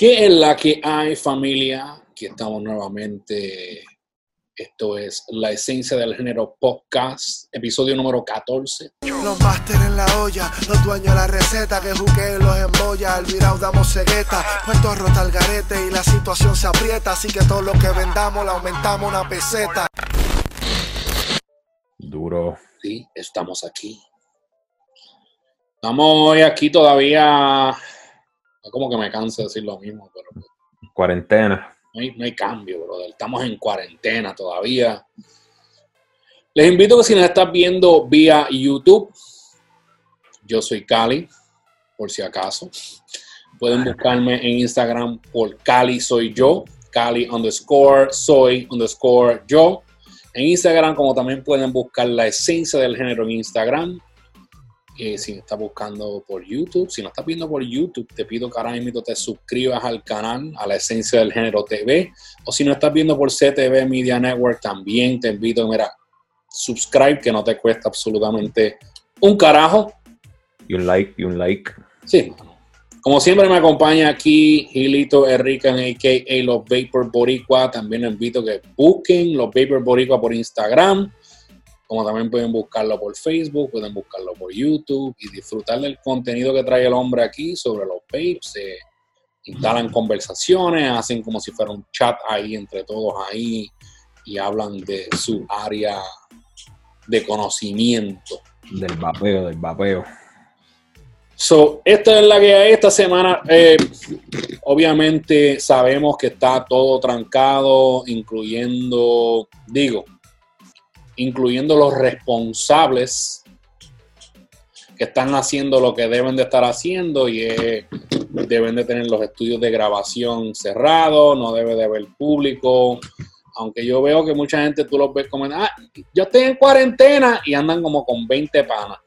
¿Qué es la que hay, familia? Aquí estamos nuevamente. Esto es La Esencia del Género Podcast, episodio número 14. Los máster en la olla, los dueños de la receta que juquen los embolla, al virao damos cegueta, puesto rota el garete y la situación se aprieta, así que todo lo que vendamos le aumentamos una peseta. Duro. Sí, estamos aquí. Estamos hoy aquí todavía. Es como que me cansa decir lo mismo, pero Cuarentena. no hay, no hay cambio, brother. Estamos en cuarentena todavía. Les invito a que si nos estás viendo vía YouTube, yo soy Cali, por si acaso. Pueden buscarme en Instagram por Cali soy yo, Cali underscore soy underscore yo. En Instagram, como también pueden buscar la esencia del género en Instagram. Eh, si me estás buscando por YouTube, si no estás viendo por YouTube, te pido que ahora mismo te suscribas al canal, a la esencia del género TV. O si no estás viendo por CTV Media Network, también te invito, mira, subscribe, que no te cuesta absolutamente un carajo. Y un like, y un like. Sí. Como siempre me acompaña aquí Gilito Enrique, a.k.a. Los Vapor Boricua. También les invito a que busquen Los Vapor Boricua por Instagram. Como también pueden buscarlo por Facebook, pueden buscarlo por YouTube y disfrutar del contenido que trae el hombre aquí sobre los vapes. Se instalan conversaciones, hacen como si fuera un chat ahí entre todos ahí y hablan de su área de conocimiento. Del vapeo, del vapeo. So, esta es la que hay esta semana. Eh, obviamente sabemos que está todo trancado, incluyendo, digo, incluyendo los responsables que están haciendo lo que deben de estar haciendo y es- deben de tener los estudios de grabación cerrados, no debe de haber público. Aunque yo veo que mucha gente tú los ves como, ah, yo estoy en cuarentena y andan como con 20 panas.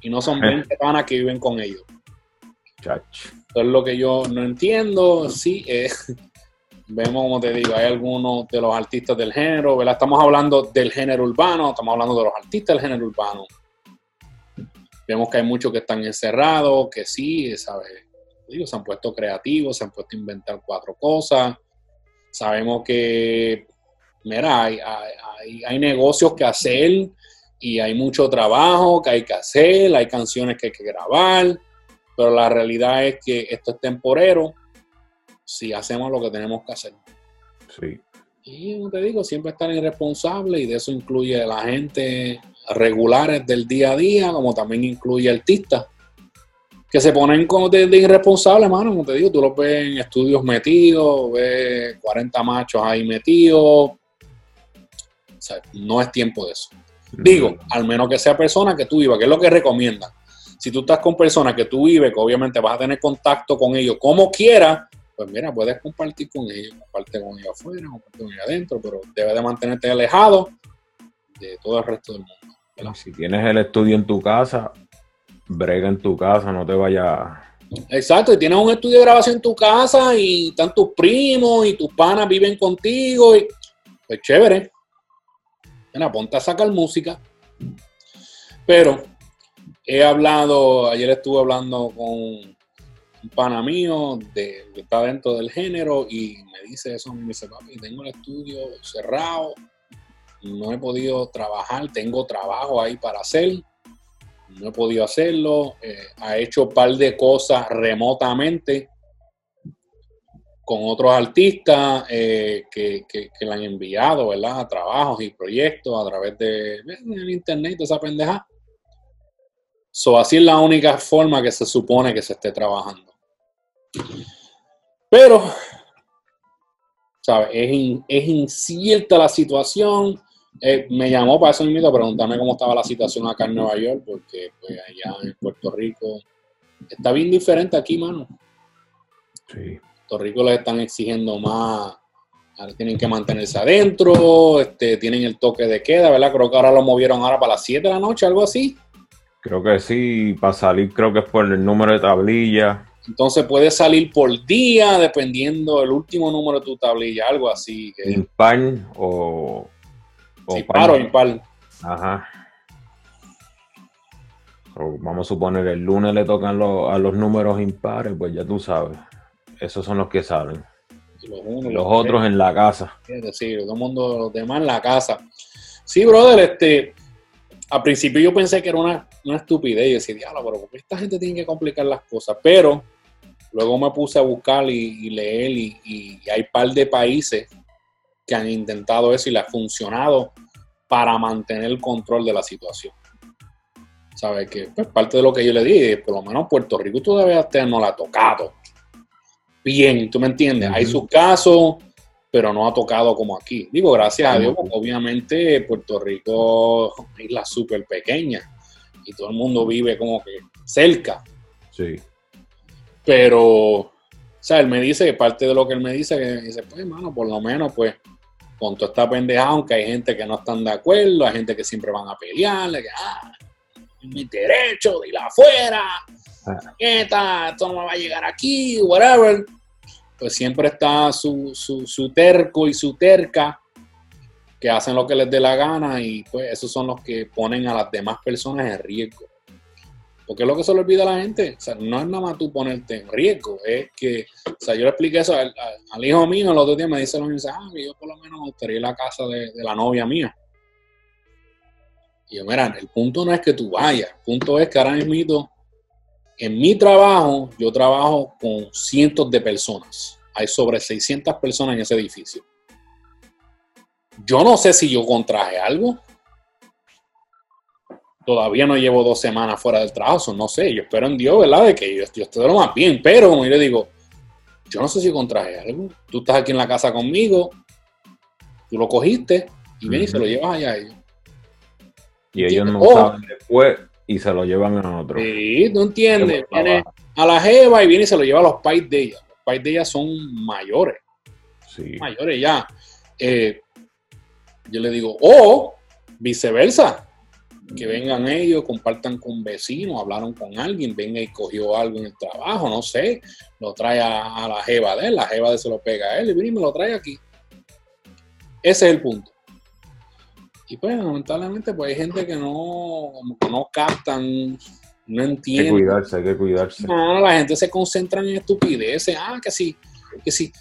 Y no son 20 panas que viven con ellos. Eso es lo que yo no entiendo. Sí, eh, vemos, como te digo, hay algunos de los artistas del género, ¿verdad? Estamos hablando del género urbano, estamos hablando de los artistas del género urbano. Vemos que hay muchos que están encerrados, que sí, ¿sabes? Digo, se han puesto creativos, se han puesto a inventar cuatro cosas. Sabemos que, mira, hay, hay, hay- negocios que hacer y hay mucho trabajo que hay que hacer, hay canciones que hay que grabar pero la realidad es que esto es temporero si hacemos lo que tenemos que hacer. Sí. Y como te digo, siempre estar irresponsable y de eso incluye la gente regulares del día a día, como también incluye artistas que se ponen como de, de irresponsables, mano, como te digo, tú los ves en estudios metidos, ves 40 machos ahí metidos. O sea, no es tiempo de eso. Digo, al menos que sea persona que tú vivas, que es lo que recomiendan. Si tú estás con personas que tú vives, que obviamente vas a tener contacto con ellos como quieras, pues mira, puedes compartir con ellos, comparte con ellos afuera, comparte con ellos adentro, pero debes de mantenerte alejado de todo el resto del mundo. ¿verdad? Si tienes el estudio en tu casa, brega en tu casa, no te vayas. Exacto, y tienes un estudio de grabación en tu casa y están tus primos y tus panas viven contigo, y pues chévere. Mira, ponte a sacar música. Pero he hablado, ayer estuve hablando con un pana mío de, que está dentro del género y me dice eso, me dice, papi, tengo el estudio cerrado, no he podido trabajar, tengo trabajo ahí para hacer, no he podido hacerlo, eh, ha hecho un par de cosas remotamente con otros artistas eh, que, que- que han enviado, ¿verdad? Trabajos y proyectos a través de el internet, esa pendeja. So, así es la única forma que se supone que se esté trabajando. Pero, ¿sabes? Es, in- es incierta la situación. Eh, me llamó para eso mismo a preguntarme cómo estaba la situación acá en Nueva York, porque pues, allá en Puerto Rico está bien diferente aquí, mano. Sí. Puerto Rico les están exigiendo más, ahora tienen que mantenerse adentro, este, tienen el toque de queda, ¿verdad? Creo que ahora lo movieron ahora para las 7 de la noche, algo así. Creo que sí, para salir creo que es por el número de tablilla. Entonces puedes salir por día, dependiendo del último número de tu tablilla, algo así. Que, Impar o... o par. par o impar. Ajá. Vamos a suponer el lunes le tocan los- a los números impares, pues ya tú sabes. esos son los que salen. Los otros en la casa. Es decir, todo el mundo, los demás en la casa. Sí, brother, este, al principio yo pensé que era una, una estupidez. Yo decía, diablo, pero ¿por qué esta gente tiene que complicar las cosas? Pero luego me puse a buscar y, y leer y, y hay par de países que han intentado eso y le ha funcionado para mantener el control de la situación. ¿Sabes? Que pues, parte de lo que yo le dije, por lo menos Puerto Rico todavía no la ha tocado. Bien, ¿tú me entiendes? Hay Ujú. sus casos, pero no ha tocado como aquí. Digo, gracias a Dios, porque obviamente Puerto Rico es una isla súper pequeña y todo el mundo vive como que cerca. Sí. Pero, o sea, él me dice que parte de lo que él me dice, que dice, pues, hermano, por lo menos, pues, con toda esta pendejada, aunque hay gente que no están de acuerdo, hay gente que siempre van a pelearle, que, ah, es mi derecho de ir afuera, Ah. esta, esto no me va a llegar aquí, whatever. Pues siempre está su, su, su terco y su terca que hacen lo que les dé la gana y pues esos son los que ponen a las demás personas en riesgo. Porque es lo que se le olvida a la gente. O sea, no es nada más tú ponerte en riesgo, es que, o sea, yo le expliqué eso al, hijo mío el otro día, me dice lo mismo, ah, yo por lo menos me gustaría la casa de, de la novia mía. Y yo, mira, el punto no es que tú vayas, el punto es que ahora mismo, en mi trabajo, yo trabajo con cientos de personas. Hay sobre 600 personas en ese edificio. Yo no sé si yo contraje algo. Todavía no llevo dos semanas fuera del trabajo, no sé. Yo espero en Dios, ¿verdad? De que yo, yo esté de lo más bien. Pero, como yo le digo, yo no sé si contraje algo. Tú estás aquí en la casa conmigo, tú lo cogiste y vienes y se lo llevas allá a ellos. Y ellos no Oh. saben después y se lo llevan a otro. Sí, ¿tú entiendes? Viene a la jeva y viene y se lo lleva a los pais de ella. Los pais de ella son mayores. Sí. mayores ya. Eh, yo le digo, o viceversa, que vengan ellos, compartan con vecinos, hablaron con alguien, venga y cogió algo en el trabajo, no sé, lo trae a, a la jeva de él, la jeva de él se lo pega a él y viene y me lo trae aquí. Ese es el punto. Y pues, lamentablemente, pues hay gente que no, como que no captan, no Hay que cuidarse, hay que cuidarse. No, la gente se concentra en estupideces. Ah, que sí, que sí.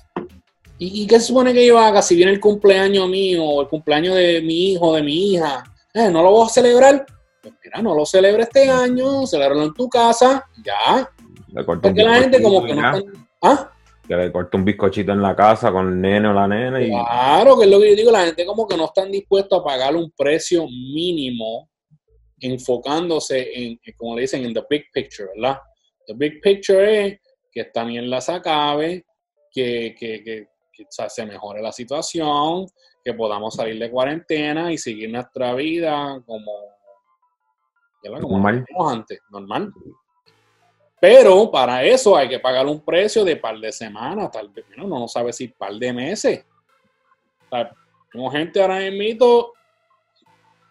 ¿Y, y qué se supone que yo haga si viene el cumpleaños mío o el cumpleaños de mi hijo, de mi hija? Eh, ¿No lo voy a celebrar? Pues mira, no lo celebres este año, celébralo en tu casa, ya. Porque la gente como que no. ¿Ah? Que le corta un bizcochito en la casa con el nene o la nena y Claro, que es lo que yo digo, la gente como que no están dispuestos a pagar un precio mínimo enfocándose en, en, como le dicen, en the big picture, ¿verdad? The big picture es que esta mierda se acabe, que, que, que, que, o sea, se mejore la situación, que podamos salir de cuarentena y seguir nuestra vida como, ¿verdad? como Normal. antes, normal. Pero para eso hay que pagar un precio de par de semanas, tal vez, uno no sabe si par de meses. O sea, como gente ahora mismo,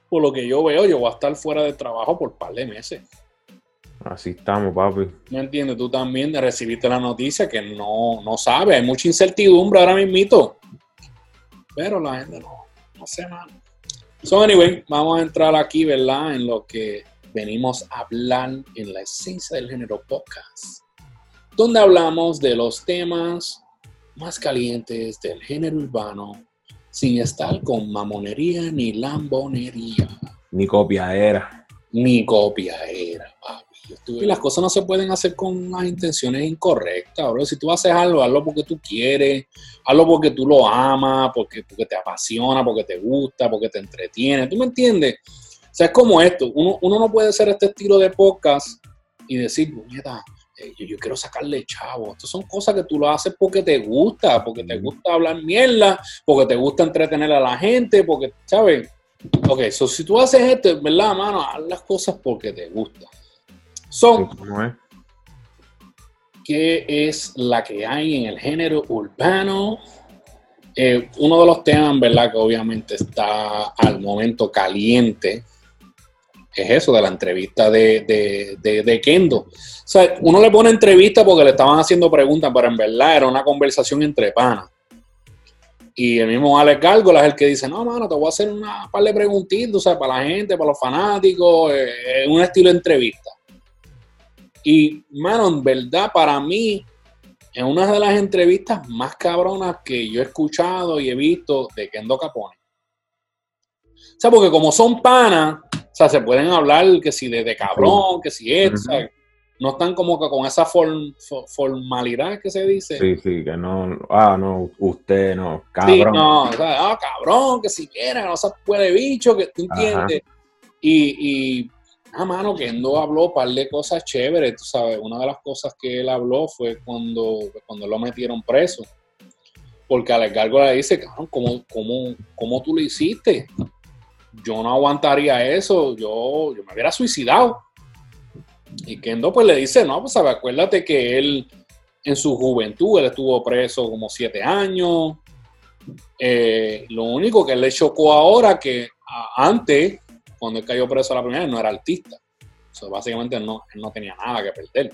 por lo que yo veo, yo voy a estar fuera de trabajo por par de meses. así estamos, papi. ¿Me entiendes? Tú también recibiste la noticia que no, no sabes, hay mucha incertidumbre ahora mismo. Pero la gente no, no sé, mano. So, anyway, vamos a entrar aquí, ¿verdad? En lo que venimos a hablar en la esencia del género podcast, donde hablamos de los temas más calientes del género urbano, sin estar con mamonería ni lambonería, Ni copia era. ni copiadera, papi. Y las cosas no se pueden hacer con las intenciones incorrectas, bro. Si tú haces algo, hazlo porque tú quieres, hazlo porque tú lo amas, porque, porque te apasiona, porque te gusta, porque te entretiene. ¿Tú me entiendes? O sea, es como esto. Uno, uno no puede hacer este estilo de podcast y decir, puñeta, eh, yo, yo quiero sacarle chavo. Estas son cosas que tú lo haces porque te gusta, porque te gusta hablar mierda, porque te gusta entretener a la gente, porque, ¿sabes? Ok, so si tú haces esto, ¿verdad, mano? Haz las cosas porque te gusta. So, Sí, ¿cómo es? ¿qué es la que hay en el género urbano? Eh, uno de los temas, ¿verdad? Que obviamente está al momento caliente, es eso de la entrevista de, de, de, de Kendo. O sea, uno le pone entrevista porque le estaban haciendo preguntas, pero en verdad era una conversación entre panas. Y el mismo Alex Gárgola es el que dice, no, mano, te voy a hacer una par de preguntitas, o sea, para la gente, para los fanáticos, eh, un estilo de entrevista. Y, mano, en verdad, para mí, en una de las entrevistas más cabronas que yo he escuchado y he visto de Kendo Capone. O sea, porque como son panas, sea, se pueden hablar que si de, cabrón, que si es, no están como que con esa formalidad que se dice. Sí, sí, que no, ah, no, usted no, cabrón. Sí, no, o sea, ah, cabrón, que si quiera, no se puede bicho, que tú entiendes. Y, y, ah, mano, que no habló un par de cosas chéveres, tú sabes, una de las cosas que él habló fue cuando, cuando lo metieron preso. Porque Alex Gárgola le dice, cabrón, ¿cómo, cómo, cómo tú lo hiciste? Yo no aguantaría eso, yo, yo me hubiera suicidado. Y Kendo pues le dice, no, pues acuérdate que él en su juventud, él estuvo preso como siete años. Eh, lo único que le chocó ahora que antes cuando él cayó preso la primera no era artista. O sea, básicamente no, él no tenía nada que perder.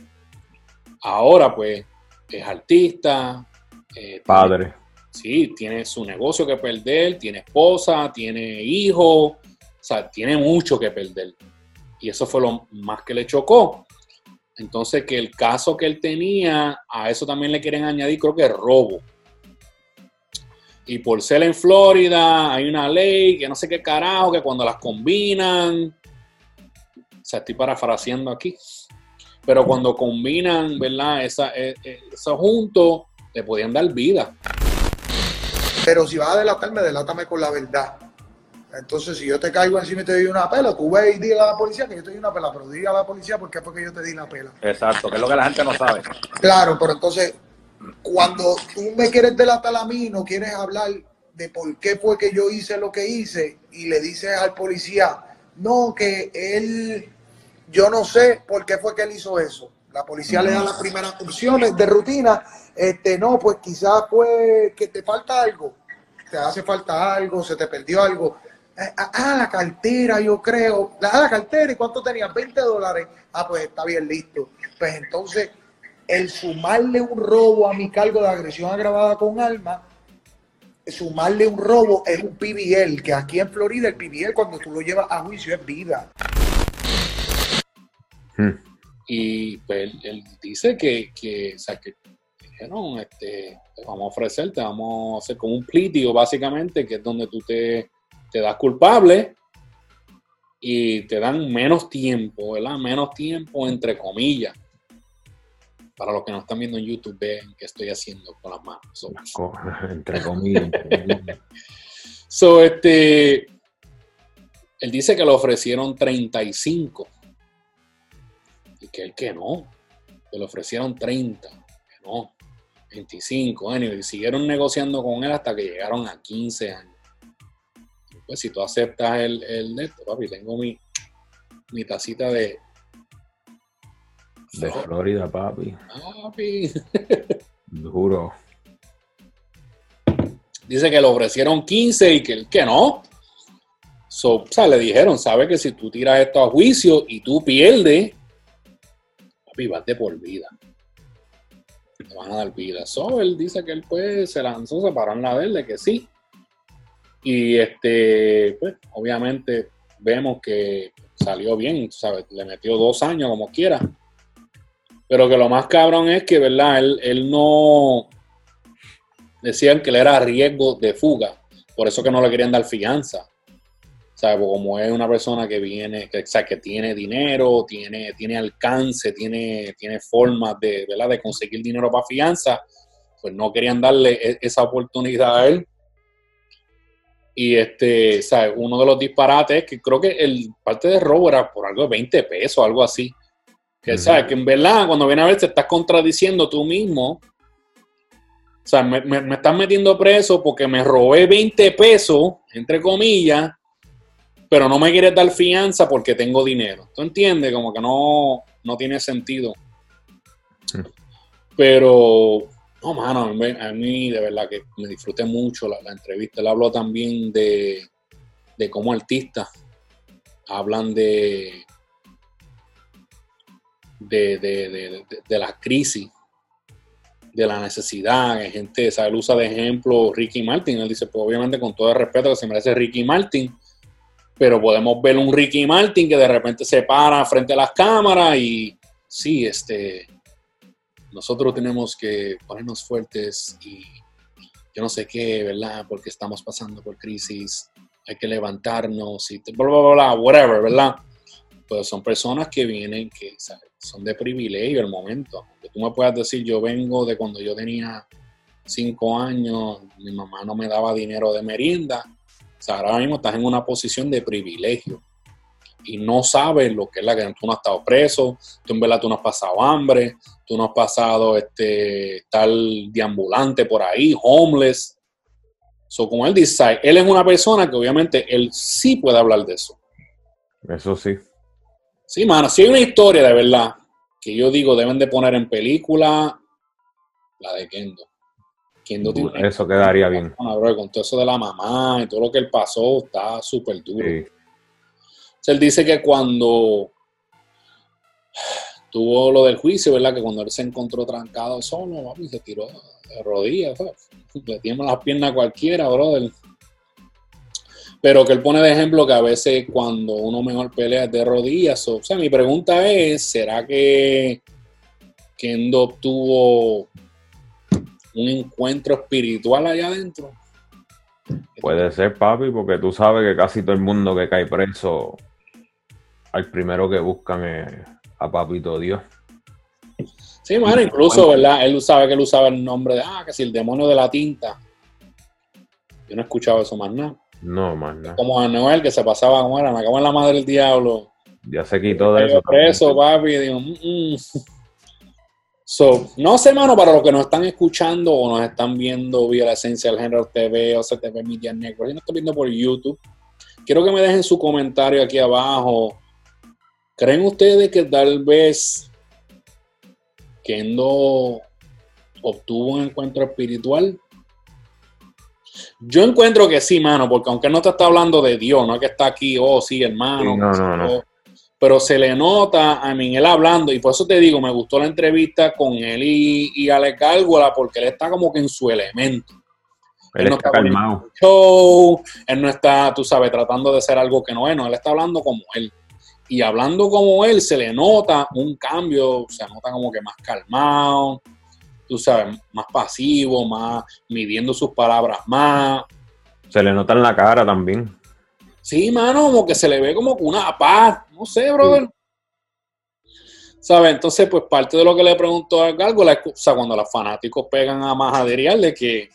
Ahora, pues, es artista. Eh, Padre. Sí, tiene su negocio que perder, tiene esposa, tiene hijos, o sea, tiene mucho que perder. Y eso fue lo más que le chocó. Entonces, que el caso que él tenía, a eso también le quieren añadir, creo que robo. Y por ser en Florida, hay una ley que no sé qué carajo, que cuando las combinan, o sea, estoy parafraseando aquí, pero cuando combinan, ¿verdad? Esa, eh, eh, eso junto, le podían dar vida. Pero si vas a delatarme, delátame con la verdad. Entonces, si yo te caigo encima y te doy una pela, tú ves y dile a la policía que yo te di una pela, pero diga a la policía por qué fue que yo te di la pela. Exacto, que es lo que la gente no sabe. Claro, pero entonces cuando tú me quieres delatar a mí, no quieres hablar de por qué fue que yo hice lo que hice y le dices al policía, no, que él, yo no sé por qué fue que él hizo eso. La policía le da las primeras opciones de rutina, este, no, pues quizás fue que te falta algo, te hace falta algo, se te perdió algo. Eh, ah, ah, la cartera, yo creo. Ah, la cartera, ¿y cuánto tenías? 20 dólares. Ah, pues está bien, listo. Pues entonces el sumarle un robo a mi cargo de agresión agravada con alma, sumarle un robo es un PBL, que aquí en Florida el PBL cuando tú lo llevas a juicio es vida. Hmm. Y pues él, dice que, que, o sea, que dijeron, este, vamos a ofrecerte, vamos a hacer como un plitio básicamente, que es donde tú te, te das culpable y te dan menos tiempo, ¿verdad? Menos tiempo entre comillas para los que no están viendo en YouTube, ven qué estoy haciendo con las manos. entre comillas. so, este, él dice que le ofrecieron 35 y que él que no, que le ofrecieron 30, que no, 25, y siguieron negociando con él hasta que llegaron a 15 años. Pues si tú aceptas el, el papi, tengo mi, mi tacita de, de Florida, papi. Papi. Duro. Dice que le ofrecieron 15 y que él que no. So, o sea, le dijeron, sabe que si tú tiras esto a juicio y tú pierdes, papi, de por vida. Te van a dar vida. So, él dice que él pues se lanzó, se paró en la verde, que sí. Y este, pues, obviamente vemos que salió bien, ¿sabes? Le metió dos años como quiera. Pero que lo más cabrón es que, ¿verdad? Él, no. Decían que él era riesgo de fuga. Por eso que no le querían dar fianza. O sea, como es una persona que viene, que, o sea, que tiene dinero, tiene, tiene alcance, tiene, tiene formas de, ¿verdad? de conseguir dinero para fianza, pues no querían darle e, esa oportunidad a él. Y este, ¿sabes? uno de los disparates es que creo que el parte de robo era por algo de 20 pesos, algo así. Que, ¿sabes? que en verdad, cuando viene a ver, te estás contradiciendo tú mismo. O sea, me, me, estás metiendo preso porque me robé 20 pesos, entre comillas, pero no me quieres dar fianza porque tengo dinero. ¿Tú entiendes? Como que no, no tiene sentido. Pero, no, mano, a mí de verdad que me disfruté mucho la, entrevista. Él habló también de, de cómo artistas hablan de, de, de, de, la crisis, de la necesidad, que gente, sabe, él usa de ejemplo Ricky Martin, él dice, pues obviamente con todo el respeto que se merece Ricky Martin, pero podemos ver un Ricky Martin que de repente se para frente a las cámaras y sí, este, nosotros tenemos que ponernos fuertes y yo no sé qué, ¿verdad? Porque estamos pasando por crisis, hay que levantarnos y bla, bla, bla, whatever, ¿verdad? Pues son personas que vienen, que ¿sabes? son de privilegio el momento. Que tú me puedas decir, yo vengo de cuando yo tenía cinco años, mi mamá no me daba dinero de merienda. O sea, ahora mismo estás en una posición de privilegio y no sabes lo que es la que tú no has estado preso, tú en verdad tú no has pasado hambre, tú no has pasado este tal deambulante por ahí, homeless. So, como él dice, él es una persona que obviamente él sí puede hablar de eso. Eso sí. Sí, mano, si hay una historia de verdad que yo digo deben de poner en película, la de Kendo. Tiene Eso quedaría bien. Bro, con todo eso de la mamá y todo lo que él pasó, está súper duro. Sí. O sea, él dice que cuando tuvo lo del juicio, ¿verdad? Que cuando él se encontró trancado solo, papi, se tiró de rodillas, ¿sabes? Le tiemblan las piernas a cualquiera, brother. Pero que él pone de ejemplo que a veces cuando uno mejor pelea es de rodillas. O sea, mi pregunta es, ¿será que Kendo obtuvo un encuentro espiritual allá adentro? Puede ser, papi, porque tú sabes que casi todo el mundo que cae preso, al primero que buscan es a Papito Dios. Sí, mano, incluso, ¿verdad? Él sabe que él usaba el nombre de, ah, que si el demonio de la tinta. Yo no he escuchado eso más nada. No, más nada. Como a Noel, que se pasaba, como era, me cago en la madre del diablo. Ya se quitó de eso. preso, papi. digo, mm, mm. So, no sé, mano, para los que nos están escuchando o nos están viendo vía la esencia del género TV o CTV Media Network, si nos están viendo por YouTube, quiero que me dejen su comentario aquí abajo. ¿Creen ustedes que tal vez Kendo obtuvo un encuentro espiritual? Yo encuentro que sí, mano, porque aunque no te está hablando de Dios, no es que está aquí, oh, sí, hermano. Sí, no, no, no. Pero se le nota a mí él hablando, y por eso te digo, me gustó la entrevista con él y, y Ale Cárgola, porque él está como que en su elemento. Él no está está calmado. Show, él no está, tú sabes, tratando de ser algo que no es, no, él está hablando como él. Y hablando como él, se le nota un cambio, se nota como que más calmado, tú sabes, más pasivo, más midiendo sus palabras más. Se le nota en la cara también. Sí, mano, como que se le ve como una paz. No sé, brother. ¿Sabes? Entonces, pues parte de lo que le preguntó a Gárgola o sea, cuando los fanáticos pegan a majaderial de que,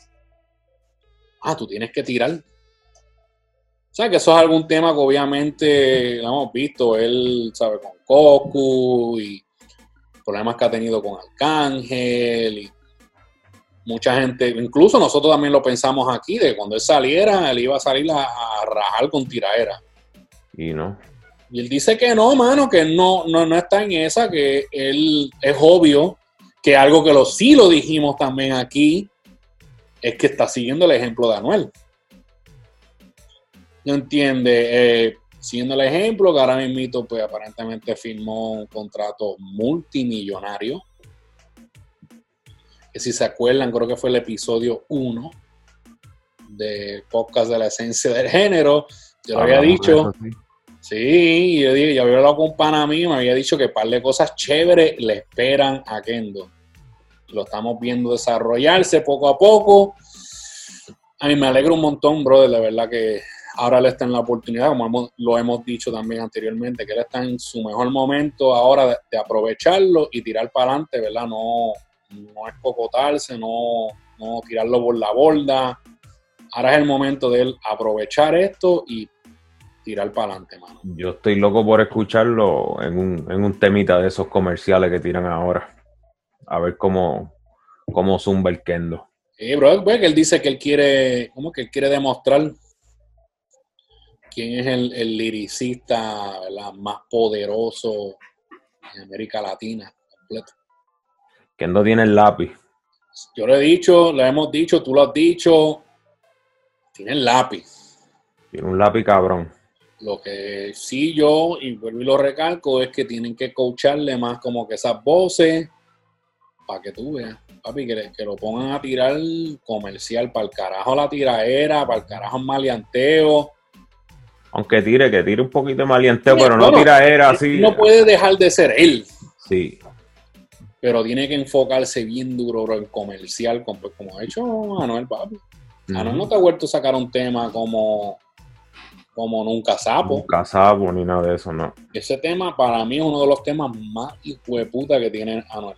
ah, tú tienes que tirar. O sea, que eso es algún tema que obviamente lo hemos visto, él, ¿sabe? Con Goku y problemas que ha tenido con Arcángel y mucha gente, incluso nosotros también lo pensamos aquí, de cuando él saliera, él iba a salir a, a rajar con tiraera. Y no. Y él dice que no, mano, que no, no, no está en esa, que él es obvio que algo que lo sí lo dijimos también aquí es que está siguiendo el ejemplo de Anuel. ¿No entiende? Eh, siguiendo el ejemplo, que ahora mismo pues aparentemente firmó un contrato multimillonario. Que si se acuerdan, creo que fue el episodio 1 de podcast de la esencia del género. Yo lo había de dicho. sí. Sí, yo, dije, yo había hablado con un pana mío, me había dicho que un par de cosas chéveres le esperan a Kendo. Lo estamos viendo desarrollarse poco a poco. A mí me alegra un montón, brother, de verdad que ahora él está en la oportunidad, como hemos- lo hemos dicho también anteriormente, que él está en su mejor momento ahora de, de aprovecharlo y tirar para adelante, ¿verdad? No, no escocotarse, no, no tirarlo por la borda. Ahora es el momento de él aprovechar esto y tirar para adelante, mano. Yo estoy loco por escucharlo en un, en un temita de esos comerciales que tiran ahora. A ver cómo, cómo zumba el kendo. Sí, bro, pues, que él dice que él quiere, ¿cómo que él quiere demostrar quién es el, el liricista ¿verdad? más poderoso en América Latina completa. Kendo tiene el lápiz. Yo lo he dicho, lo hemos dicho, tú lo has dicho, tiene el lápiz. Tiene un lápiz cabrón. Lo que sí yo, y vuelvo y lo recalco, es que tienen que coacharle más como que esas voces para que tú veas, papi, que, le- que lo pongan a tirar comercial, para el carajo la tiraera, para el carajo el maleanteo. Aunque tire, que tire un poquito de malienteo, Sí, pero no bueno, tira era así. No puede dejar de ser él. Sí. Pero tiene que enfocarse bien duro bro, en comercial, como, como ha hecho Anuel, papi. Anuel no te ha vuelto a sacar un tema como, como Nunca Sapo. Nunca sapo ni nada de eso, no. Ese tema para mí es uno de los temas más hijo de puta que tiene Anuel.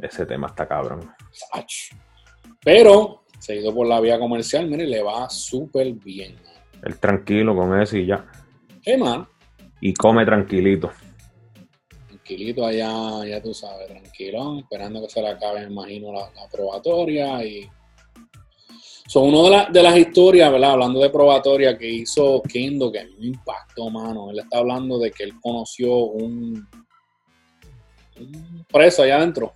Ese tema está cabrón. Pero, seguido por la vía comercial, mire, le va súper bien. Él tranquilo con eso y ya. ¿Qué más? Y come tranquilito. Tranquilito allá, ya tú sabes, tranquilón, esperando que se le acabe, imagino, la, probatoria y... Son una de, la- de las historias, ¿verdad? Hablando de probatoria que hizo Kendo, que a mí me impactó, mano. Él está hablando de que él conoció un, un preso allá adentro.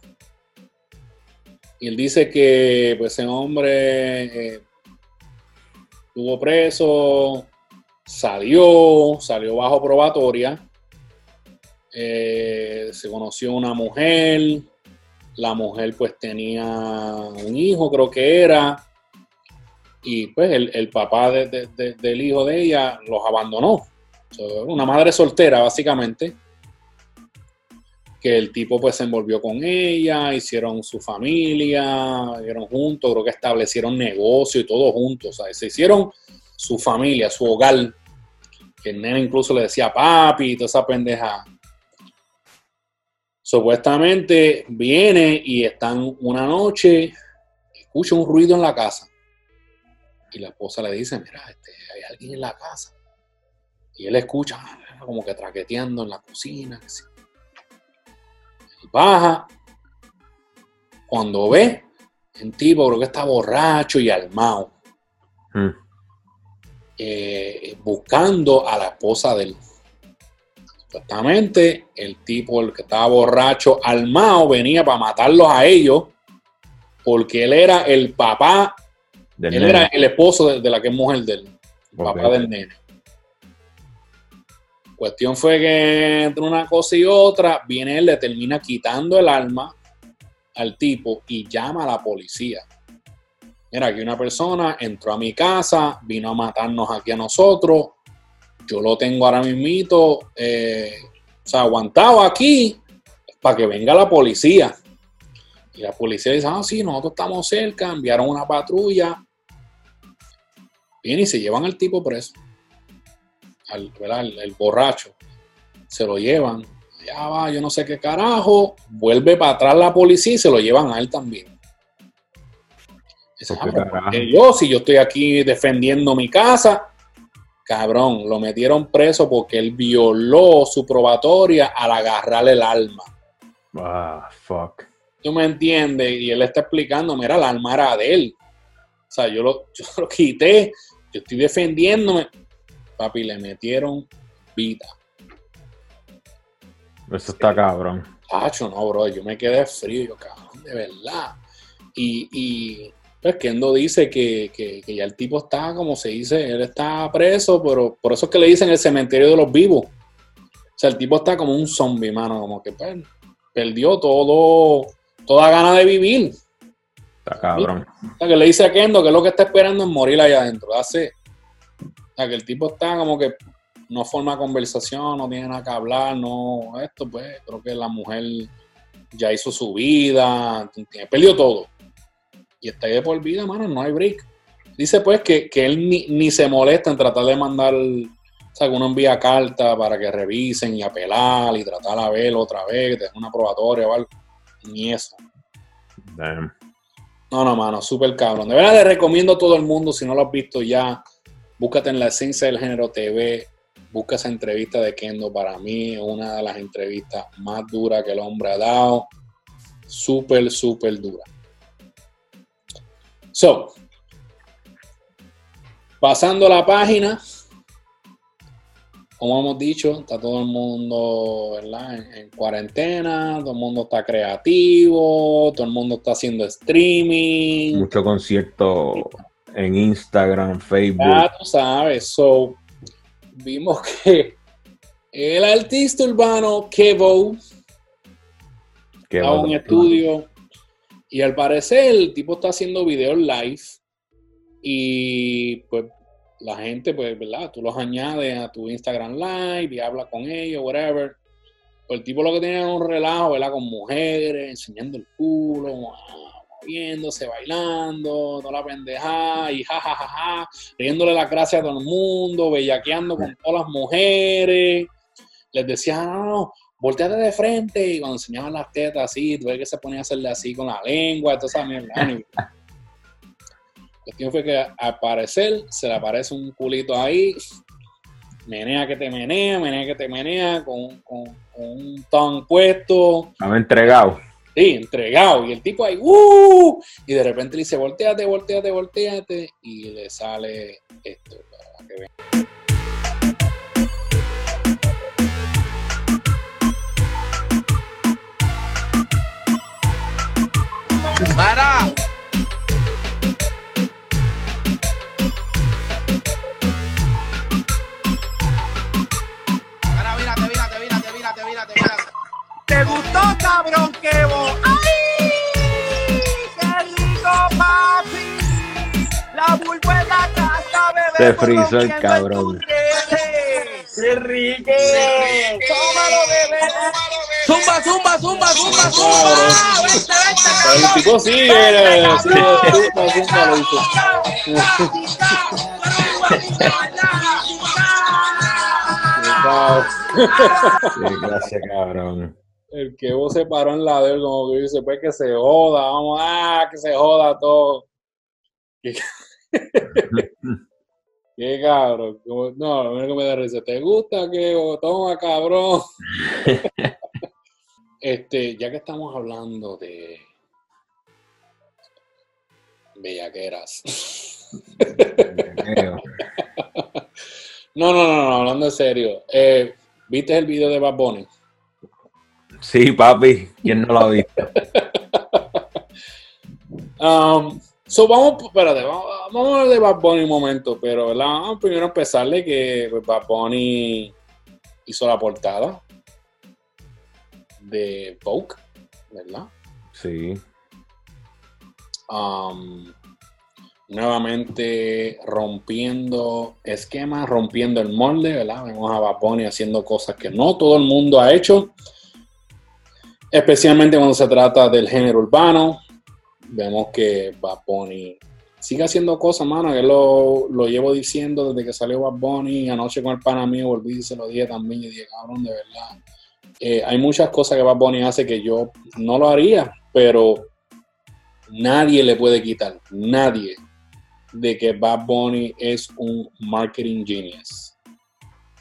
Y él dice que pues, ese hombre eh, estuvo preso, salió, salió bajo probatoria, eh, se conoció una mujer, la mujer pues tenía un hijo, creo que era, y pues el, papá de- de- de- del hijo de ella los abandonó. Una madre soltera, básicamente, que el tipo pues se envolvió con ella, hicieron su familia, vivieron juntos, creo que establecieron negocio y todo juntos, o sea, se hicieron su familia, su hogar, que el nene incluso le decía papi y toda esa pendeja. Supuestamente viene y están una noche, escucha un ruido en la casa. Y la esposa le dice, mira, este, hay alguien en la casa. Y él escucha como que traqueteando en la cocina. baja. Cuando ve, un tipo creo que está borracho y armado, Mm. eh, buscando a la esposa de él. Supuestamente, el tipo, el que estaba borracho, armado, venía para matarlos a ellos, porque él era el papá, Del él nene. era el esposo de, de la que es mujer del papá del nene. Cuestión fue que entre una cosa y otra, viene él, le termina quitando el arma al tipo y llama a la policía. Mira, aquí una persona entró a mi casa, vino a matarnos aquí a nosotros. Yo lo tengo ahora mismito, eh, o sea, aguantado aquí para que venga la policía. Y la policía dice, ah, sí, nosotros estamos cerca, enviaron una patrulla. Viene y se llevan al tipo preso. Al. El, el borracho. Se lo llevan. Ya va, yo no sé qué carajo. Vuelve para atrás la policía y se lo llevan a él también. Dice, ¿Por "Ah, yo, si yo estoy aquí defendiendo mi casa, cabrón, lo metieron preso porque él violó su probatoria al agarrarle el alma. Ah, fuck. ¿Tú me entiendes? Y él está explicando, mira, la alma era de él. O sea, yo lo, yo lo quité, yo estoy defendiéndome. Papi, le metieron vida. Eso está cabrón. Tacho, no, bro, yo me quedé frío, yo, cabrón, de verdad. Y, y pues Kendo dice que, que, que ya el tipo está, como se dice, él está preso, pero por eso es que le dicen el cementerio de los vivos. O sea, el tipo está como un zombie, mano, como que pues, perdió todo, toda gana de vivir. Está cabrón. O sea, que le dice a Kendo que lo que está esperando es morir allá adentro. Hace, o sea, que el tipo está como que no forma conversación, no tiene nada que hablar, no, esto, pues, creo que la mujer ya hizo su vida, perdió todo. Y está ahí de por vida, mano, no hay break. Dice, pues, que, que él ni, ni se molesta en tratar de mandar, o sea, que uno envía carta para que revisen y apelar y tratar a verlo otra vez, que una probatoria o algo. Ni eso. Damn. No, no, mano, súper cabrón. De verdad le recomiendo a todo el mundo, si no lo has visto ya, búscate en la esencia del género TV, busca esa entrevista de Kendo. Para mí es una de las entrevistas más duras que el hombre ha dado. Súper, súper dura. So, pasando la página, como hemos dicho, está todo el mundo ¿verdad? En, en cuarentena, todo el mundo está creativo, todo el mundo está haciendo streaming. Mucho concierto en Instagram, Facebook. Ya tú sabes, so vimos que el artista urbano Kevo en un estudio y al parecer el tipo está haciendo videos live y pues la gente, pues, ¿verdad? Tú los añades a tu Instagram live y habla con ellos, whatever. Pues el tipo lo que tenía era un relajo, ¿verdad? Con mujeres, enseñando el culo, moviéndose, bailando, toda la pendejada, y jajajaja, ja, ja, ja, riéndole las gracias a todo el mundo, bellaqueando con todas las mujeres. Les decía, no, no, no, volteate de frente, y cuando enseñaban las tetas así, tú ves que se ponía a hacerle así con la lengua, toda esa mierda. La cuestión fue que al parecer se le aparece un culito ahí, menea que te menea, menea que te menea, con, con, con un ton puesto, Estaba entregado. sí, entregado. Y el tipo ahí, ¡uh! Y de repente le dice, volteate, volteate, volteate. Y le sale esto, para que vean. ¡Para! Mira, mírate, mírate, mírate, mírate, mírate, mírate. ¿Te gustó, cabrón, que vos? ¡Ay! ¡Qué rico, papi! La vulva en la casa, bebé. Se frizó el cabrón. ¡Qué rico! ¡Tómalo, bebé! ¡Zumba, zumba, zumba, zumba, zumba! ¡Vente, vente, El tipo sigue, zumba, zumba, lo gracias, cabrón. El que vos se paró en la de él, como que dice, pues que se joda, vamos, ah, que se joda todo. Qué, cabrón. Como- no, lo único que me da risa, ¿te gusta que toma, cabrón? este, ya que estamos hablando de bellaqueras. no, no, no, no, hablando en serio. Eh, ¿Viste el video de Bad Bunny? Sí, papi, ¿quién no lo ha visto? Um, so vamos, espérate, vamos, vamos a hablar de Bad Bunny un momento, pero ¿verdad? vamos primero a empezarle que pues, Bad Bunny hizo la portada de Vogue, ¿verdad? Sí, Um, nuevamente rompiendo esquemas, rompiendo el molde, ¿verdad? Vemos a Bad Bunny haciendo cosas que no todo el mundo ha hecho, especialmente cuando se trata del género urbano. Vemos que Bad Bunny sigue haciendo cosas, mano, que lo, lo llevo diciendo desde que salió Bad Bunny, anoche con el pana mío volví y se lo dije también, y dije, cabrón, de verdad. Eh, hay muchas cosas que Bad Bunny hace que yo no lo haría, pero nadie le puede quitar, nadie, de que Bad Bunny es un marketing genius.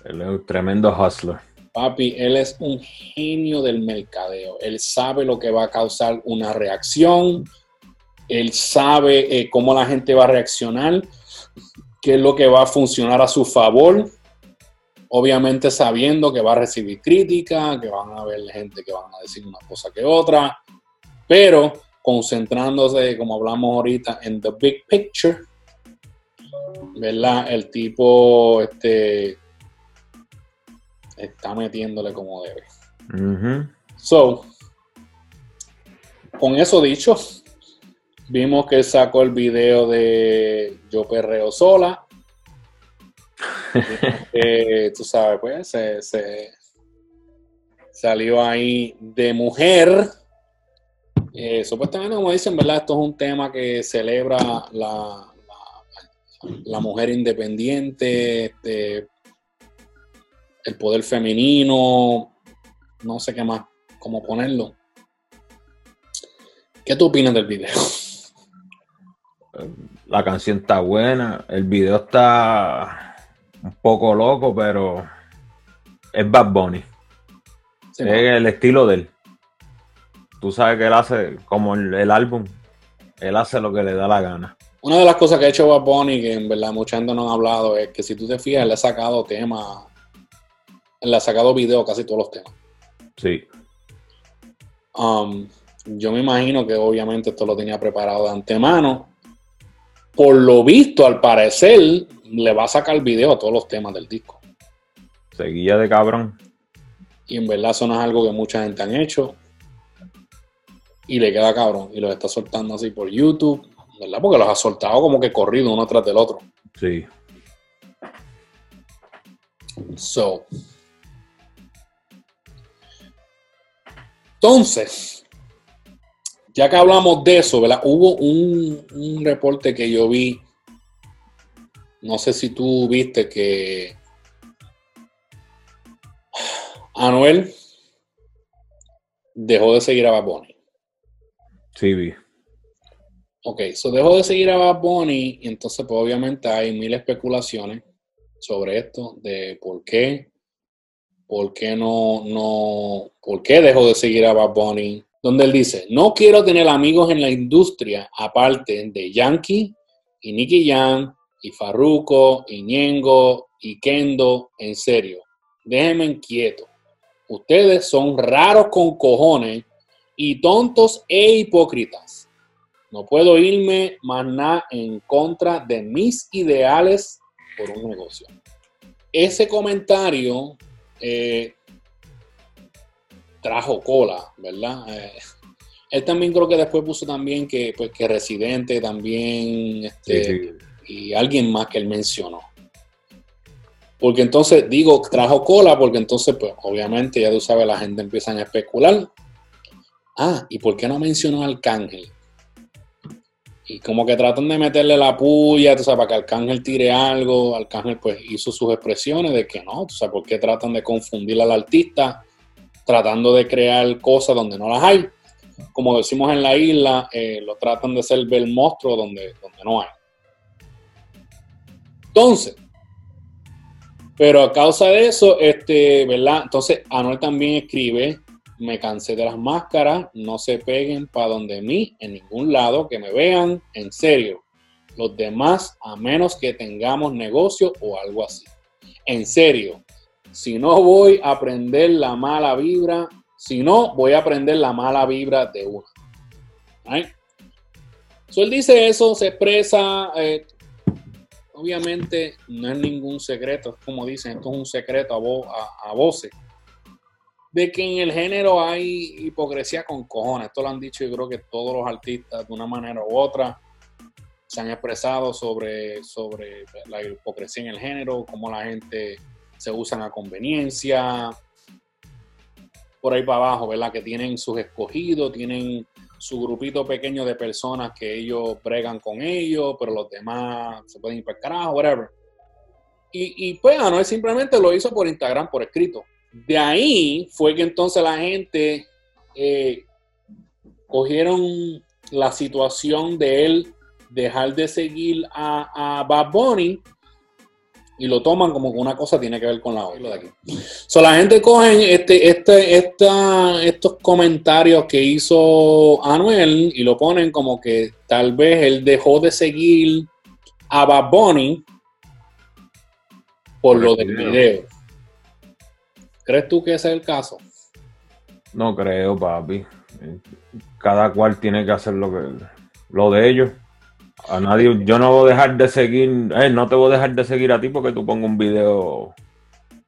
él es un tremendo hustler. Papi, él es un genio del mercadeo. Él sabe lo que va a causar una reacción. Él sabe eh, cómo la gente va a reaccionar, qué es lo que va a funcionar a su favor. Obviamente sabiendo que va a recibir crítica, que van a haber gente que van a decir una cosa que otra, pero concentrándose, como hablamos ahorita, en the big picture, ¿verdad? El tipo, este, está metiéndole como debe. So, con eso dicho, vimos que sacó el video de Yo Perreo Sola. Que, tú sabes, pues, se, se- salió ahí de mujer. Eh, supuestamente, como dicen, ¿verdad? Esto es un tema que celebra la, la- la mujer independiente, este, el poder femenino, no sé qué más, cómo ponerlo. ¿Qué tú opinas del video? La canción está buena, el video está un poco loco, pero es Bad Bunny. Sí, es el estilo de él. Tú sabes que él hace, como el, el álbum, él hace lo que le da la gana. Una de las cosas que ha hecho Bad Bunny, que en verdad mucha gente no ha hablado, es que si tú te fijas, le ha sacado temas, le ha sacado video casi todos los temas. Sí, Um, yo me imagino que obviamente esto lo tenía preparado de antemano. Por lo visto, al parecer, le va a sacar video a todos los temas del disco. seguía de cabrón. Y en verdad eso no es algo que mucha gente han hecho. Y le queda cabrón. Y los está soltando así por YouTube. ¿Verdad? Porque los ha soltado como que corrido uno tras del otro. Sí, So. Entonces, ya que hablamos de eso, ¿verdad? Hubo un, un reporte que yo vi, no sé si tú viste que Anuel dejó de seguir a Bad Bunny. Sí, vi. Ok, so dejó de seguir a Bad Bunny y entonces pues obviamente hay mil especulaciones sobre esto, de por qué, por qué no, no, por qué dejó de seguir a Bad Bunny, donde él dice, no quiero tener amigos en la industria aparte de Yankee y Nicky Jam y Farruko y Ñengo y Kendo, en serio, déjenme quieto. Ustedes son raros con cojones y tontos e hipócritas. No puedo irme más nada en contra de mis ideales por un negocio. Ese comentario eh, trajo cola, ¿verdad? Eh, él también creo que después puso también que, pues, que Residente también, este, Sí, sí. y alguien más que él mencionó. Porque entonces, digo, trajo cola, porque entonces, pues, obviamente, ya tú sabes, la gente empieza a especular. Ah, ¿y por qué no mencionó al Arcángel? Y como que tratan de meterle la puya, tú sabes, para que Arcángel tire algo. Arcángel, pues, hizo sus expresiones de que no, tú sabes, ¿por qué tratan de confundir al artista? Tratando de crear cosas donde no las hay. Como decimos en la isla, eh, lo tratan de hacer ver monstruo donde, donde no hay. Entonces, pero a causa de eso, este, ¿verdad? Entonces, Anuel también escribe, me cansé de las máscaras, no se peguen para donde mí, en ningún lado, que me vean, en serio. Los demás, a menos que tengamos negocio o algo así. En serio, si no voy a aprender la mala vibra, si no, voy a aprender la mala vibra de una. Right? So, él dice eso, se expresa, eh, obviamente no es ningún secreto, como dicen, esto es un secreto a, vo- a voces, de que en el género hay hipocresía con cojones. Esto lo han dicho yo creo que todos los artistas de una manera u otra se han expresado sobre, sobre la hipocresía en el género, cómo la gente se usa a conveniencia, por ahí para abajo, ¿verdad? Que tienen sus escogidos, tienen su grupito pequeño de personas que ellos bregan con ellos, pero los demás se pueden ir para el carajo, whatever. Y, y pues Anuel simplemente lo hizo por Instagram, por escrito. De ahí fue que entonces la gente eh, cogieron la situación de él dejar de seguir a, a Bad Bunny y lo toman como que una cosa tiene que ver con la otra. de aquí. So, la gente coge este, este, esta, estos comentarios que hizo Anuel y lo ponen como que tal vez él dejó de seguir a Bad Bunny por Por lo el del video. video. ¿Crees tú que ese es el caso? No creo, papi. Cada cual tiene que hacer lo que lo de ellos. A nadie, yo no voy a dejar de seguir, eh, no te voy a dejar de seguir a ti porque tú pongas un video.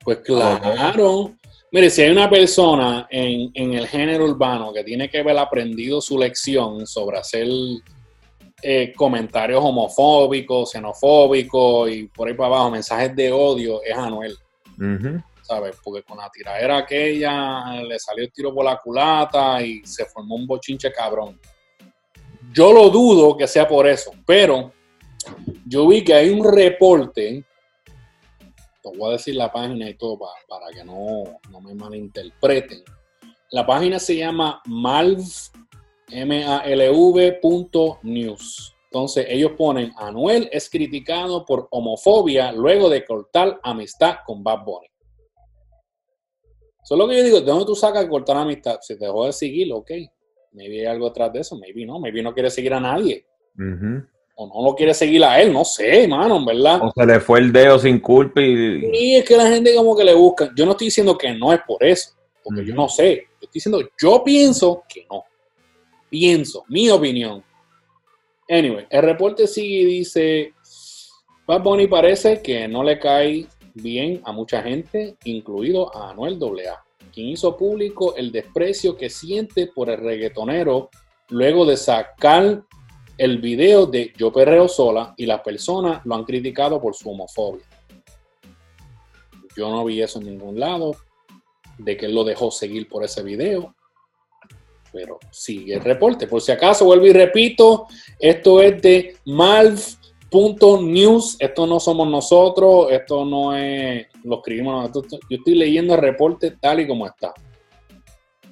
Pues claro. Mire, si hay una persona en, en el género urbano que tiene que haber aprendido su lección sobre hacer eh, comentarios homofóbicos, xenofóbicos y por ahí para abajo, mensajes de odio, es Anuel, Ujú. ¿sabes? Porque con la tiradera aquella le salió el tiro por la culata y se formó un bochinche cabrón. Yo lo dudo que sea por eso, pero yo vi que hay un reporte te voy a decir la página y todo pa- para, que no, no me malinterpreten. La página se llama malv, M-A-L-V punto news. Entonces ellos ponen, Anuel es criticado por homofobia luego de cortar amistad con Bad Bunny. Eso es lo que yo digo, ¿de dónde tú sacas cortar amistad? Si te dejó de seguir, ok. Maybe hay algo atrás de eso, maybe no, maybe no quiere seguir a nadie. O no lo quiere seguir a él, no sé, mano, en verdad. O se le fue el dedo sin culpa y, Y es que la gente como que le busca. Yo no estoy diciendo que no es por eso, porque yo no sé. Yo estoy diciendo, yo pienso que no. Pienso, mi opinión. Anyway, el reporte sigue y dice, Bad Bunny parece que no le cae bien a mucha gente, incluido a Anuel AA, quien hizo público el desprecio que siente por el reggaetonero luego de sacar el video de Yo Perreo Sola y las personas lo han criticado por su homofobia. Yo no vi eso en ningún lado, de que él lo dejó seguir por ese video. Pero sigue el reporte. Por si acaso, vuelvo y repito, esto es de Malv.news. Esto no somos nosotros, esto no es, lo escribimos nosotros. Yo estoy leyendo el reporte tal y como está.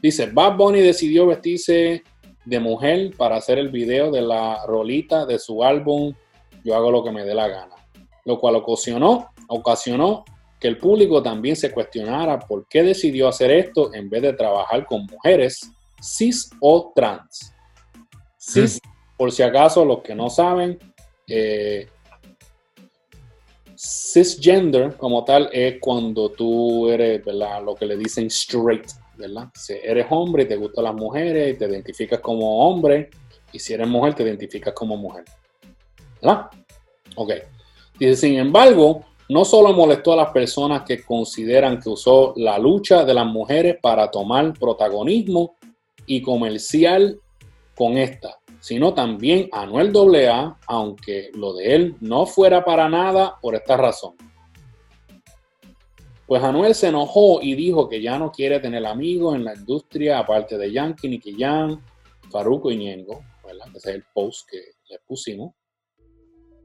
Dice, Bad Bunny decidió vestirse de mujer para hacer el video de la rolita de su álbum Yo hago lo que me dé la gana. Lo cual ocasionó, ocasionó que el público también se cuestionara por qué decidió hacer esto en vez de trabajar con mujeres cis o trans. Cis, por si acaso, los que no saben, eh, cisgender como tal es cuando tú eres, ¿verdad? Lo que le dicen straight, ¿verdad? Si eres hombre y te gustan las mujeres y te identificas como hombre, y si eres mujer te identificas como mujer. ¿Verdad? Ok. Dice, sin embargo, no solo molestó a las personas que consideran que usó la lucha de las mujeres para tomar protagonismo y comercial con esta, sino también a Anuel AA, aunque lo de él no fuera para nada por esta razón. Pues Anuel se enojó y dijo que ya no quiere tener amigos en la industria aparte de Yankee, Nicky Jam, Faruco y Ñengo, ¿verdad? Ese es el post que le pusimos.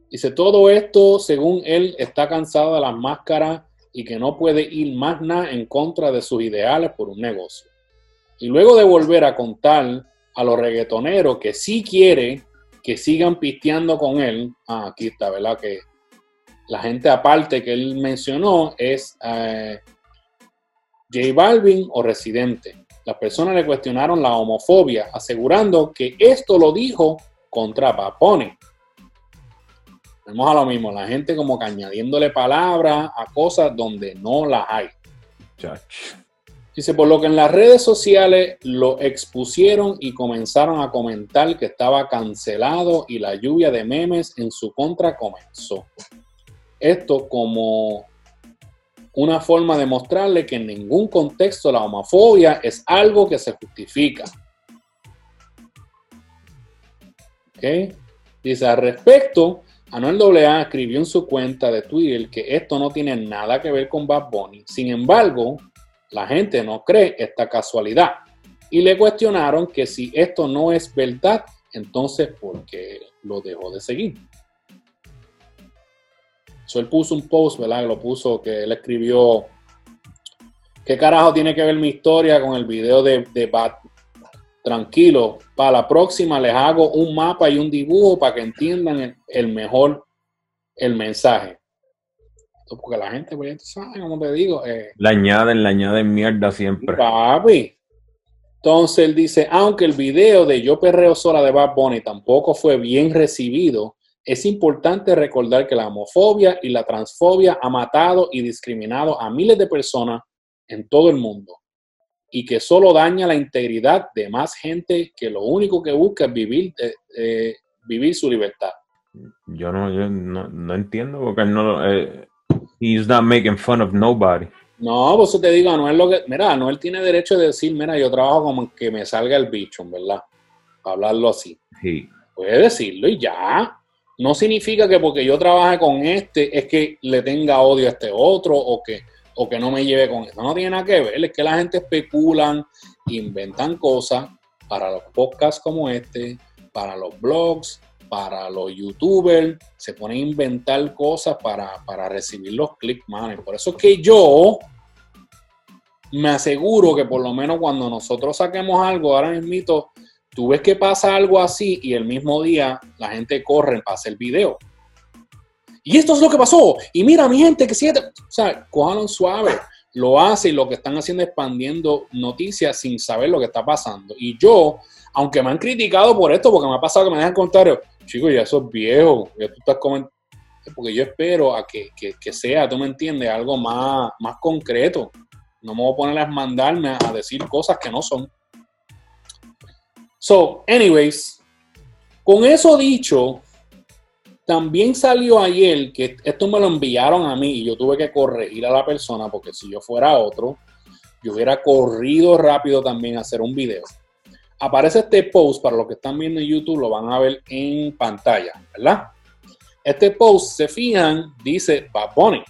Dice, todo esto, según él, está cansado de las máscaras y que no puede ir más nada en contra de sus ideales por un negocio. Y luego de volver a contar a los reggaetoneros que sí quiere que sigan pisteando con él, ah, aquí está, ¿verdad? Que la gente aparte que él mencionó es eh, J Balvin o Residente. Las personas le cuestionaron la homofobia, asegurando que esto lo dijo contra Papone. Vemos a lo mismo, la gente como que añadiéndole palabras a cosas donde no las hay. Dice, por lo que en las redes sociales lo expusieron y comenzaron a comentar que estaba cancelado y la lluvia de memes en su contra comenzó. Esto como una forma de mostrarle que en ningún contexto la homofobia es algo que se justifica. ¿Ok? Dice, al respecto, Anuel AA escribió en su cuenta de Twitter que esto no tiene nada que ver con Bad Bunny. Sin embargo, la gente no cree esta casualidad y le cuestionaron que si esto no es verdad, entonces ¿por qué lo dejó de seguir? So, él puso un post, ¿verdad? Lo puso que él escribió. ¿Qué carajo tiene que ver mi historia con el video de, de Bad tranquilo, para la próxima les hago un mapa y un dibujo para que entiendan el, mejor el mensaje. Porque la gente, pues, como te digo. Eh, la añaden, la añaden mierda siempre. Papi. Entonces él dice, aunque el video de Yo Perreo Sola de Bad Bunny tampoco fue bien recibido, es importante recordar que la homofobia y la transfobia ha matado y discriminado a miles de personas en todo el mundo y que solo daña la integridad de más gente que lo único que busca es vivir, eh, eh, vivir su libertad. Yo no, yo no, entiendo porque él no, eh, he's not making fun of nobody. No, pues te digo, no es lo que, mira, no él tiene derecho de decir, mira, yo trabajo como que me salga el bicho, ¿verdad? hablarlo así. Sí. Puede decirlo y ya. No significa que porque yo trabaje con este es que le tenga odio a este otro o que o que no me lleve con eso. No tiene nada que ver, es que la gente especulan, inventan cosas para los podcasts como este, para los blogs, para los youtubers, se ponen a inventar cosas para, recibir los clics, man. Por eso es que yo me aseguro que por lo menos cuando nosotros saquemos algo, ahora mismo, tú ves que pasa algo así y el mismo día la gente corre para hacer video. Y esto es lo que pasó. Y mira, mi gente, que siete. O sea, cójalo suave. Lo hace y lo que están haciendo es expandiendo noticias sin saber lo que está pasando. Y yo, aunque me han criticado por esto, porque me ha pasado que me dejan comentarios, chicos, ya eso es viejo. Ya tú estás comentando. Porque yo espero a que, sea, tú me entiendes, algo más, más concreto. No me voy a poner a mandarme a decir cosas que no son. So, anyways, con eso dicho, también salió ayer, que esto me lo enviaron a mí y yo tuve que corregir a la persona porque si yo fuera otro, yo hubiera corrido rápido también a hacer un video. Aparece este post, para los que están viendo en YouTube lo van a ver en pantalla, ¿verdad? Este post, se fijan, dice Bad Bunny.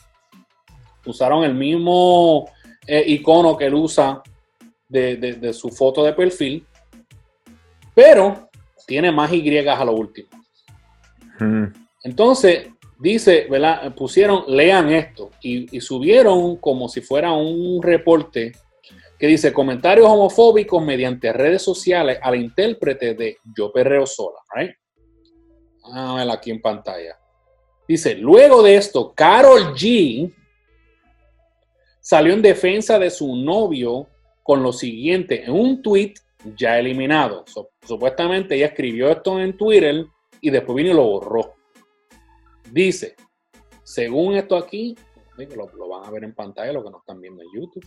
Usaron el mismo eh, icono que él usa de, de su foto de perfil Pero tiene más Y a lo último. Mm. Entonces, dice, ¿verdad? Pusieron, lean esto, y, y subieron como si fuera un reporte que dice comentarios homofóbicos mediante redes sociales al intérprete de Yo Perreo Sola, right? A ver aquí en pantalla. Dice, luego de esto, Carol G salió en defensa de su novio con lo siguiente, en un tweet ya eliminado. Supuestamente ella escribió esto en Twitter y después vino y lo borró. Dice, según esto aquí, lo van a ver en pantalla, lo que no están viendo en YouTube.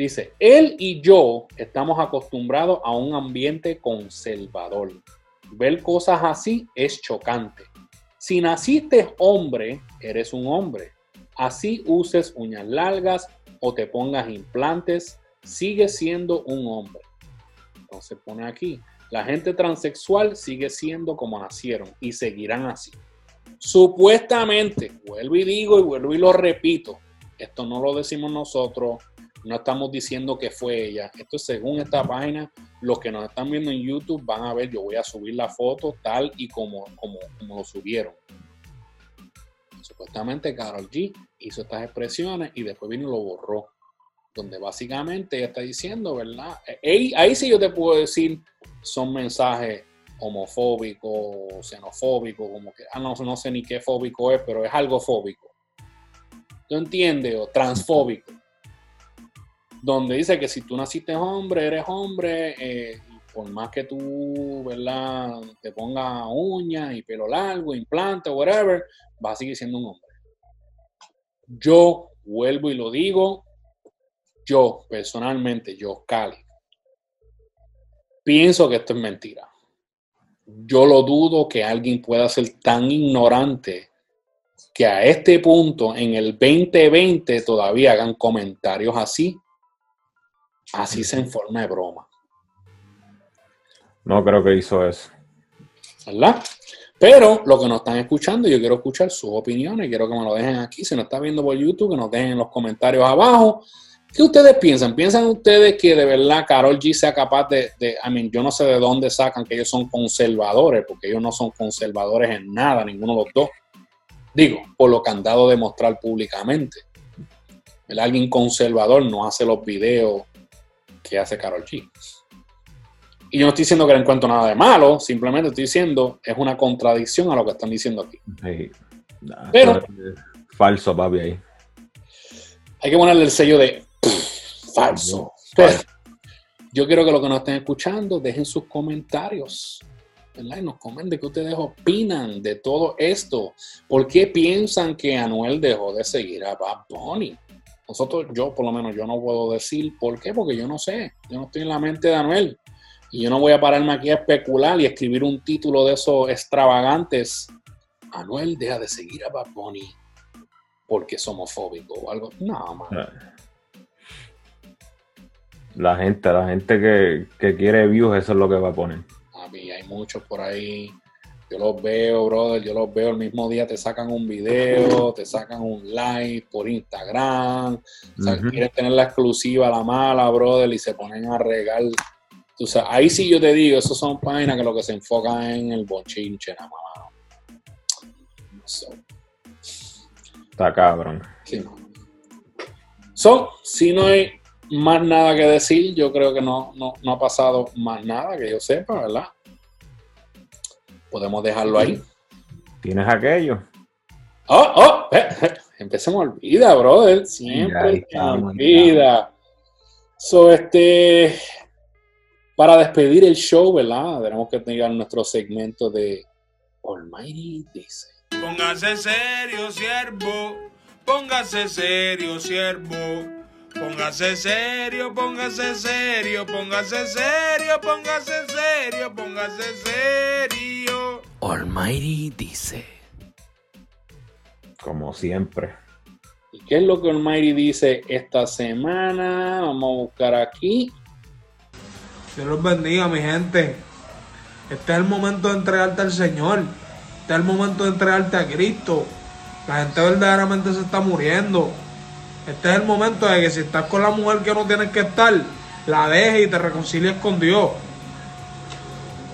Dice, él y yo estamos acostumbrados a un ambiente conservador. Ver cosas así es chocante. Si naciste hombre, eres un hombre. Así uses uñas largas o te pongas implantes, sigues siendo un hombre. Entonces pone aquí, la gente transexual sigue siendo como nacieron y seguirán así. Supuestamente, vuelvo y digo y vuelvo y lo repito, esto no lo decimos nosotros, no estamos diciendo que fue ella. Esto es según esta página. Los que nos están viendo en YouTube van a ver, yo voy a subir la foto tal y como, como, como lo subieron. Supuestamente Carol G hizo estas expresiones y después vino y lo borró. Donde básicamente ella está diciendo, ¿verdad? Ahí, ahí sí yo te puedo decir, son mensajes homofóbicos, xenofóbicos, como que, ah, no, no sé ni qué fóbico es, pero es algo fóbico. ¿Tú entiendes? O transfóbico donde dice que si tú naciste hombre, eres hombre, eh, por más que tú, ¿verdad? Te pongas uñas y pelo largo, implante, whatever, vas a seguir siendo un hombre. Yo vuelvo y lo digo, yo personalmente, yo, Cali, pienso que esto es mentira. Yo lo dudo que alguien pueda ser tan ignorante que a este punto, en el 2020, todavía hagan comentarios así así se en forma de broma, No creo que hizo eso. ¿verdad? Pero lo que nos están escuchando, yo quiero escuchar sus opiniones, quiero que me lo dejen aquí, si nos está viendo por YouTube, que nos dejen en los comentarios abajo. ¿Qué ustedes piensan? ¿Piensan ustedes que de verdad Carol G sea capaz de, de I mean, yo no sé de dónde sacan que ellos son conservadores, porque ellos no son conservadores en nada, ninguno de los dos. Digo, por lo que han dado a demostrar públicamente. El alguien conservador no hace los videos que hace Carol G. Y yo no estoy diciendo que le encuentro nada de malo, simplemente estoy diciendo es una contradicción a lo que están diciendo aquí. Nah, Pero- Falso, papi, ahí. Hay que ponerle el sello de pff, falso. Pero yo quiero que los que nos estén escuchando dejen sus comentarios. ¿verdad? Y nos comenten qué ustedes opinan de todo esto. ¿Por qué piensan que Anuel dejó de seguir a Bad Bunny? Nosotros, yo por lo menos, yo no puedo decir por qué, porque yo no sé. Yo no estoy en la mente de Anuel. Y yo no voy a pararme aquí a especular y escribir un título de esos extravagantes. Anuel deja de seguir a Bad Bunny porque es homofóbico o algo. No, man. La gente, la gente que, que quiere views, eso es lo que va a poner. A mí hay muchos por ahí. Yo los veo, brother. Yo los veo el mismo día. Te sacan un video, te sacan un live por Instagram. O sea, Ujú. quieren tener la exclusiva, la mala, brother, y se ponen a regar. Tú sabes, ahí sí yo te digo, esos son páginas que lo que se enfocan en el bochinche, nada más. So, Está cabrón. sí. So, si no hay más nada que decir, yo creo que no, no, no ha pasado más nada que yo sepa, ¿verdad? Podemos dejarlo ahí. ¿Tienes aquello? Oh, oh, eh, eh, siempre se me olvida, brother. Siempre se olvida. So, este, para despedir el show, ¿verdad? Tenemos que tener nuestro segmento de Almighty dice. Póngase serio, siervo. Póngase serio, siervo. Póngase serio, póngase serio, póngase serio, póngase serio, póngase serio. Almighty dice. Como siempre. ¿Y qué es lo que Almighty dice esta semana? Vamos a buscar aquí. Dios los bendiga, mi gente. Este es el momento de entregarte al Señor. Este es el momento de entregarte a Cristo. La gente verdaderamente se está muriendo. Este es el momento de que si estás con la mujer que no tienes que estar, la dejes y te reconcilies con Dios.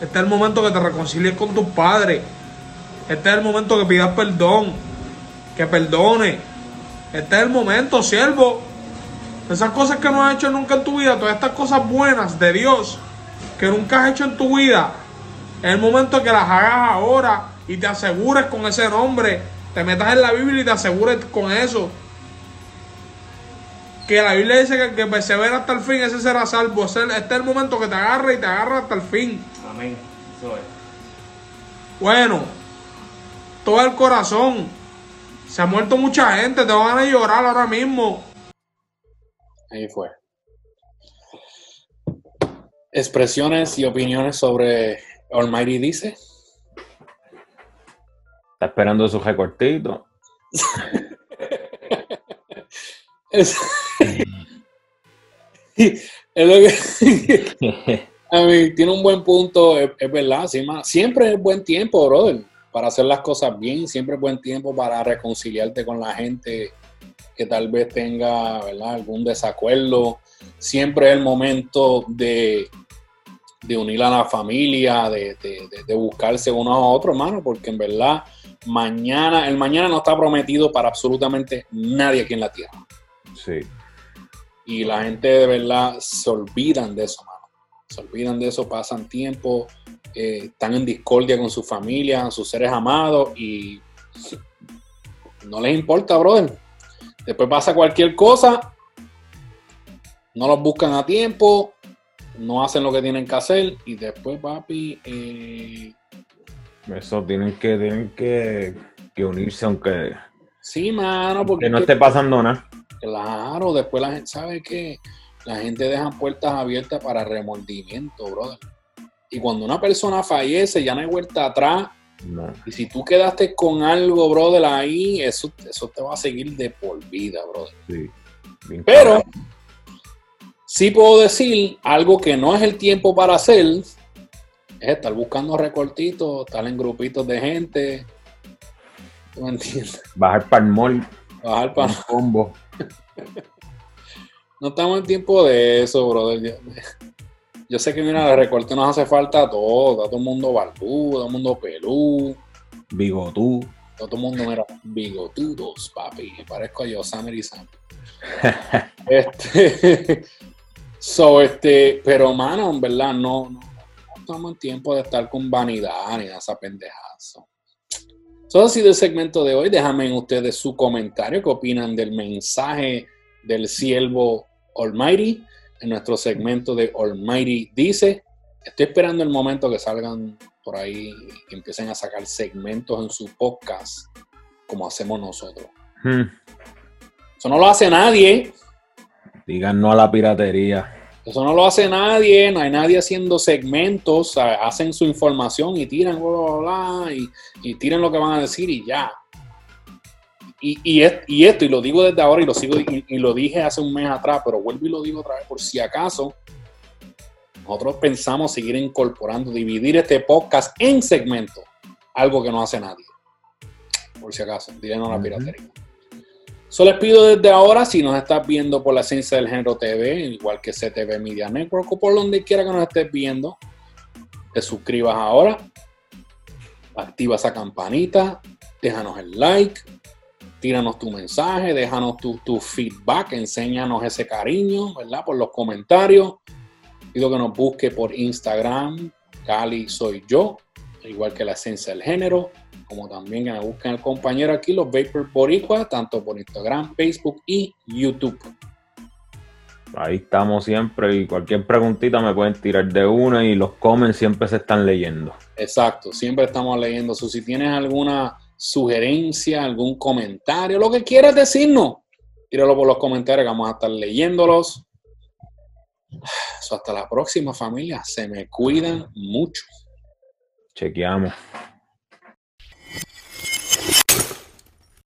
Este es el momento que te reconcilies con tus padres. Este es el momento que pidas perdón. Que perdone. Este es el momento, siervo. Esas cosas que no has hecho nunca en tu vida, todas estas cosas buenas de Dios que nunca has hecho en tu vida, es el momento que las hagas ahora y te asegures con ese nombre. Te metas en la Biblia y te asegures con eso. Que la Biblia dice que el que persevera hasta el fin, ese será salvo. Este es el momento que te agarra y te agarra hasta el fin. Amén. Eso es. Bueno, todo el corazón. Se ha muerto mucha gente, te van a llorar ahora mismo. Ahí fue. Expresiones y opiniones sobre Almighty dice. Está esperando su recortito. A mí, tiene un buen punto, es, verdad. siempre es buen tiempo, brother, para hacer las cosas bien. Siempre es buen tiempo para reconciliarte con la gente que tal vez tenga ¿verdad? algún desacuerdo. Siempre es el momento de, de unir a la familia, de- de- de buscarse uno a otro, hermano, porque en verdad mañana, el mañana no está prometido para absolutamente nadie aquí en la tierra. Sí. Y la gente de verdad se olvidan de eso, mano. Se olvidan de eso, pasan tiempo, eh, están en discordia con su familia, sus seres amados y no les importa, brother. Después pasa cualquier cosa, no los buscan a tiempo, no hacen lo que tienen que hacer y después, papi, eh, Eso tienen que, tienen que, que unirse aunque sí, mano, porque que no esté pasando nada. Claro, después la gente sabe que la gente deja puertas abiertas para remordimiento, brother. Y cuando una persona fallece, ya no hay vuelta atrás. No. Y si tú quedaste con algo, brother, ahí, eso, eso te va a seguir de por vida, brother. Sí. Bien Pero cabrón. sí puedo decir algo que no es el tiempo para hacer, es estar buscando recortitos, estar en grupitos de gente. ¿Tú me entiendes? bajar para el mall, Bajar para... un combo. No estamos en tiempo de eso, brother. Yo, yo sé que, mira, el recorte nos hace falta a todos. A todo el mundo barbudo, a todo el mundo pelú, Bigotú. a todo el mundo, mira, bigotudos, papi. Me parezco a Yosamer y Sam. este, so, este, pero, mano, en verdad, no, no, no estamos en tiempo de estar con vanidad ni de esa pendejazo. Eso ha sido el segmento de hoy. Déjame en ustedes su comentario. ¿Qué opinan del mensaje del siervo Almighty? En nuestro segmento de Almighty dice. Estoy esperando el momento que salgan por ahí y empiecen a sacar segmentos en su podcast, como hacemos nosotros. Hmm. Eso no lo hace nadie. Digan no a la piratería. Eso no lo hace nadie, no hay nadie haciendo segmentos, hacen su información y tiran, bla, bla, bla, y, y tiran lo que van a decir y ya. Y, y, es- y esto, y lo digo desde ahora y lo sigo y, y lo dije hace un mes atrás, pero vuelvo y lo digo otra vez por si acaso. Nosotros pensamos seguir incorporando, dividir este podcast en segmentos, algo que no hace nadie. Por si acaso, diré no la piratería. Solo les pido desde ahora, si nos estás viendo por la Ciencia del Género TV, igual que CTV Media Network o por donde quiera que nos estés viendo, te suscribas ahora, activa esa campanita, déjanos el like, tíranos tu mensaje, déjanos tu, tu feedback, enséñanos ese cariño, ¿verdad? Por los comentarios. Pido que nos busque por Instagram, Cali soy yo, igual que la Esencia del Género, como también que me busquen el compañero aquí, los Vapor Boricua, tanto por Instagram, Facebook y YouTube. Ahí estamos siempre y cualquier preguntita me pueden tirar de una y los comments siempre se están leyendo. Exacto, siempre estamos leyendo eso. Si tienes alguna sugerencia, algún comentario, lo que quieras decirnos, tíralo por los comentarios que vamos a estar leyéndolos. Eso hasta la próxima familia. Se me cuidan mucho. Cerchiamo.